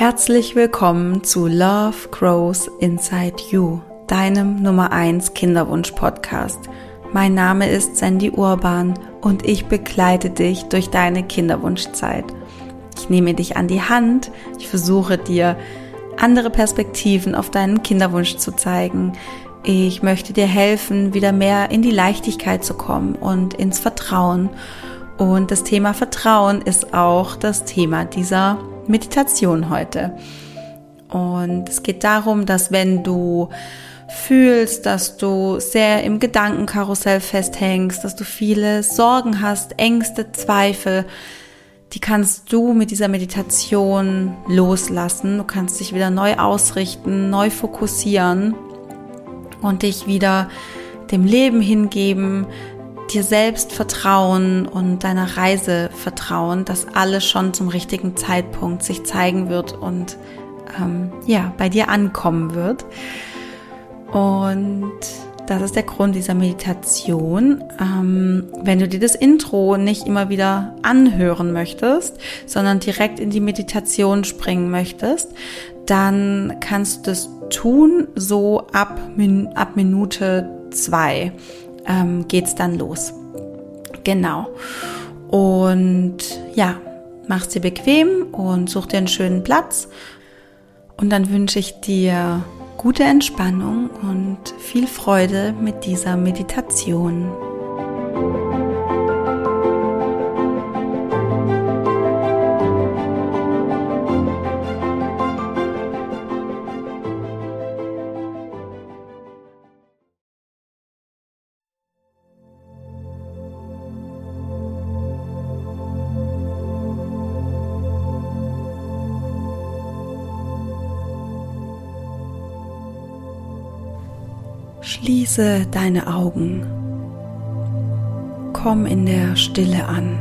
Herzlich willkommen zu Love Grows Inside You, deinem Nummer 1 Kinderwunsch Podcast. Mein Name ist Sandy Urban und ich begleite dich durch deine Kinderwunschzeit. Ich nehme dich an die Hand, ich versuche dir andere Perspektiven auf deinen Kinderwunsch zu zeigen. Ich möchte dir helfen, wieder mehr in die Leichtigkeit zu kommen und ins Vertrauen. Und das Thema Vertrauen ist auch das Thema dieser Meditation heute. Und es geht darum, dass wenn du fühlst, dass du sehr im Gedankenkarussell festhängst, dass du viele Sorgen hast, Ängste, Zweifel, die kannst du mit dieser Meditation loslassen. Du kannst dich wieder neu ausrichten, neu fokussieren und dich wieder dem Leben hingeben, dir selbst vertrauen und deiner Reise vertrauen, dass alles schon zum richtigen Zeitpunkt sich zeigen wird und ähm, ja, bei dir ankommen wird. Und das ist der Grund dieser Meditation. Ähm, wenn du dir das Intro nicht immer wieder anhören möchtest, sondern direkt in die Meditation springen möchtest, dann kannst du das tun, so ab, ab Minute zwei ähm, geht's dann los. Genau. Und ja, mach's dir bequem und such dir einen schönen Platz. Und dann wünsche ich dir gute Entspannung und viel Freude mit dieser Meditation. Schließe deine Augen. Komm in der Stille an.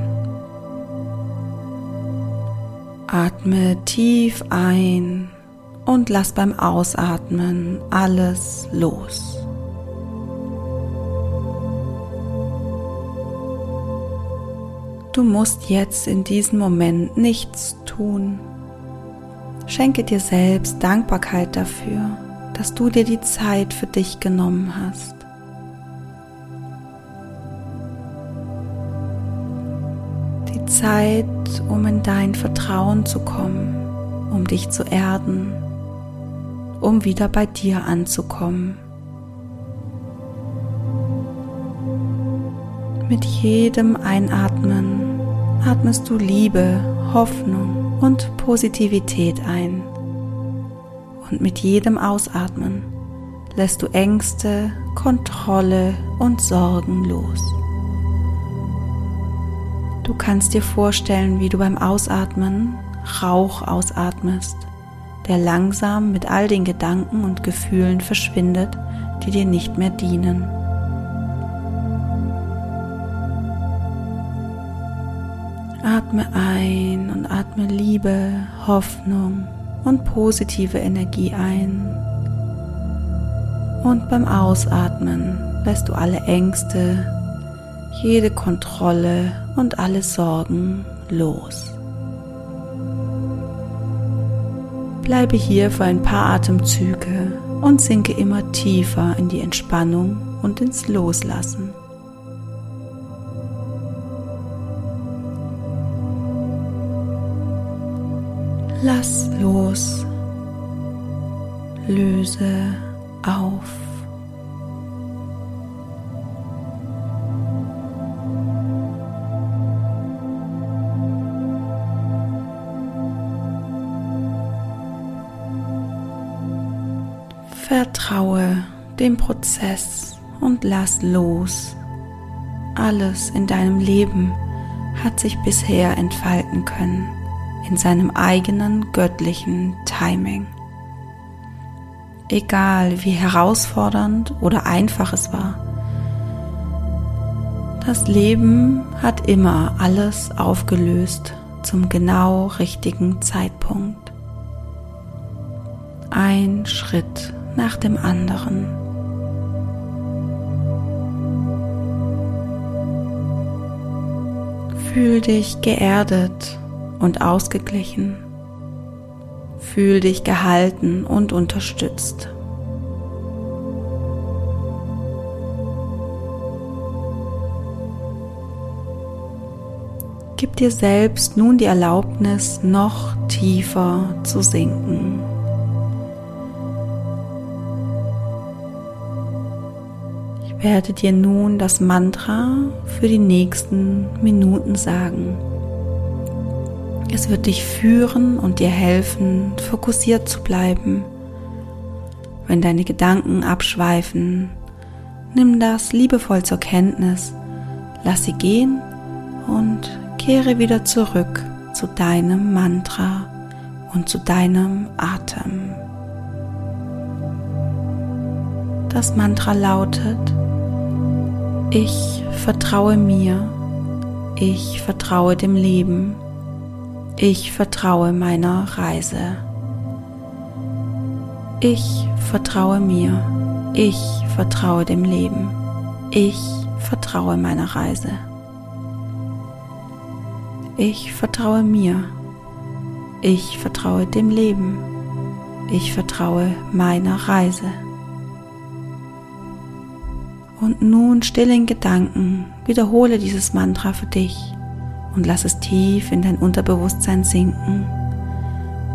Atme tief ein und lass beim Ausatmen alles los. Du musst jetzt in diesem Moment nichts tun. Schenke dir selbst Dankbarkeit dafür dass du dir die Zeit für dich genommen hast. Die Zeit, um in dein Vertrauen zu kommen, um dich zu erden, um wieder bei dir anzukommen. Mit jedem Einatmen atmest du Liebe, Hoffnung und Positivität ein und mit jedem Ausatmen lässt du Ängste, Kontrolle und Sorgen los. Du kannst dir vorstellen, wie du beim Ausatmen Rauch ausatmest, der langsam mit all den Gedanken und Gefühlen verschwindet, die dir nicht mehr dienen. Atme ein und atme Liebe, Hoffnung und positive Energie ein. Und beim Ausatmen lässt du alle Ängste, jede Kontrolle und alle Sorgen los. Bleibe hier für ein paar Atemzüge und sinke immer tiefer in die Entspannung und ins Loslassen. Lass los, löse auf. Vertraue dem Prozess und lass los. Alles in deinem Leben hat sich bisher entfalten können in seinem eigenen göttlichen Timing. Egal wie herausfordernd oder einfach es war, das Leben hat immer alles aufgelöst zum genau richtigen Zeitpunkt. Ein Schritt nach dem anderen. Fühl dich geerdet und ausgeglichen. Fühl dich gehalten und unterstützt. Gib dir selbst nun die Erlaubnis, noch tiefer zu sinken. Ich werde dir nun das Mantra für die nächsten Minuten sagen. Es wird dich führen und dir helfen, fokussiert zu bleiben. Wenn deine Gedanken abschweifen, nimm das liebevoll zur Kenntnis, lass sie gehen und kehre wieder zurück zu deinem Mantra und zu deinem Atem. Das Mantra lautet, ich vertraue mir, ich vertraue dem Leben, ich vertraue meiner Reise. Ich vertraue mir, ich vertraue dem Leben, ich vertraue meiner Reise. Ich vertraue mir. Ich vertraue dem Leben. Ich vertraue meiner Reise. Und nun still in Gedanken wiederhole dieses Mantra für dich und lass es tief in dein Unterbewusstsein sinken,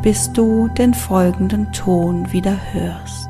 bis du den folgenden Ton wieder hörst.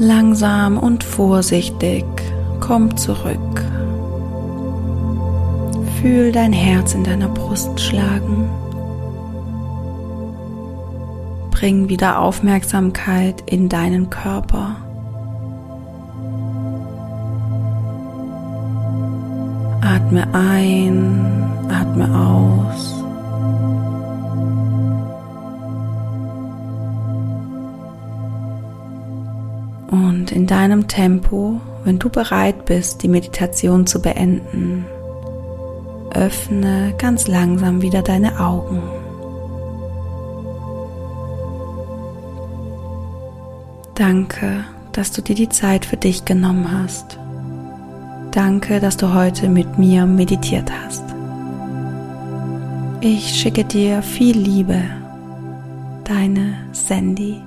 Langsam und vorsichtig komm zurück. Fühl dein Herz in deiner Brust schlagen. Bring wieder Aufmerksamkeit in deinen Körper. Atme ein, atme aus. In deinem Tempo, wenn du bereit bist, die Meditation zu beenden, öffne ganz langsam wieder deine Augen. Danke, dass du dir die Zeit für dich genommen hast. Danke, dass du heute mit mir meditiert hast. Ich schicke dir viel Liebe. Deine Sandy.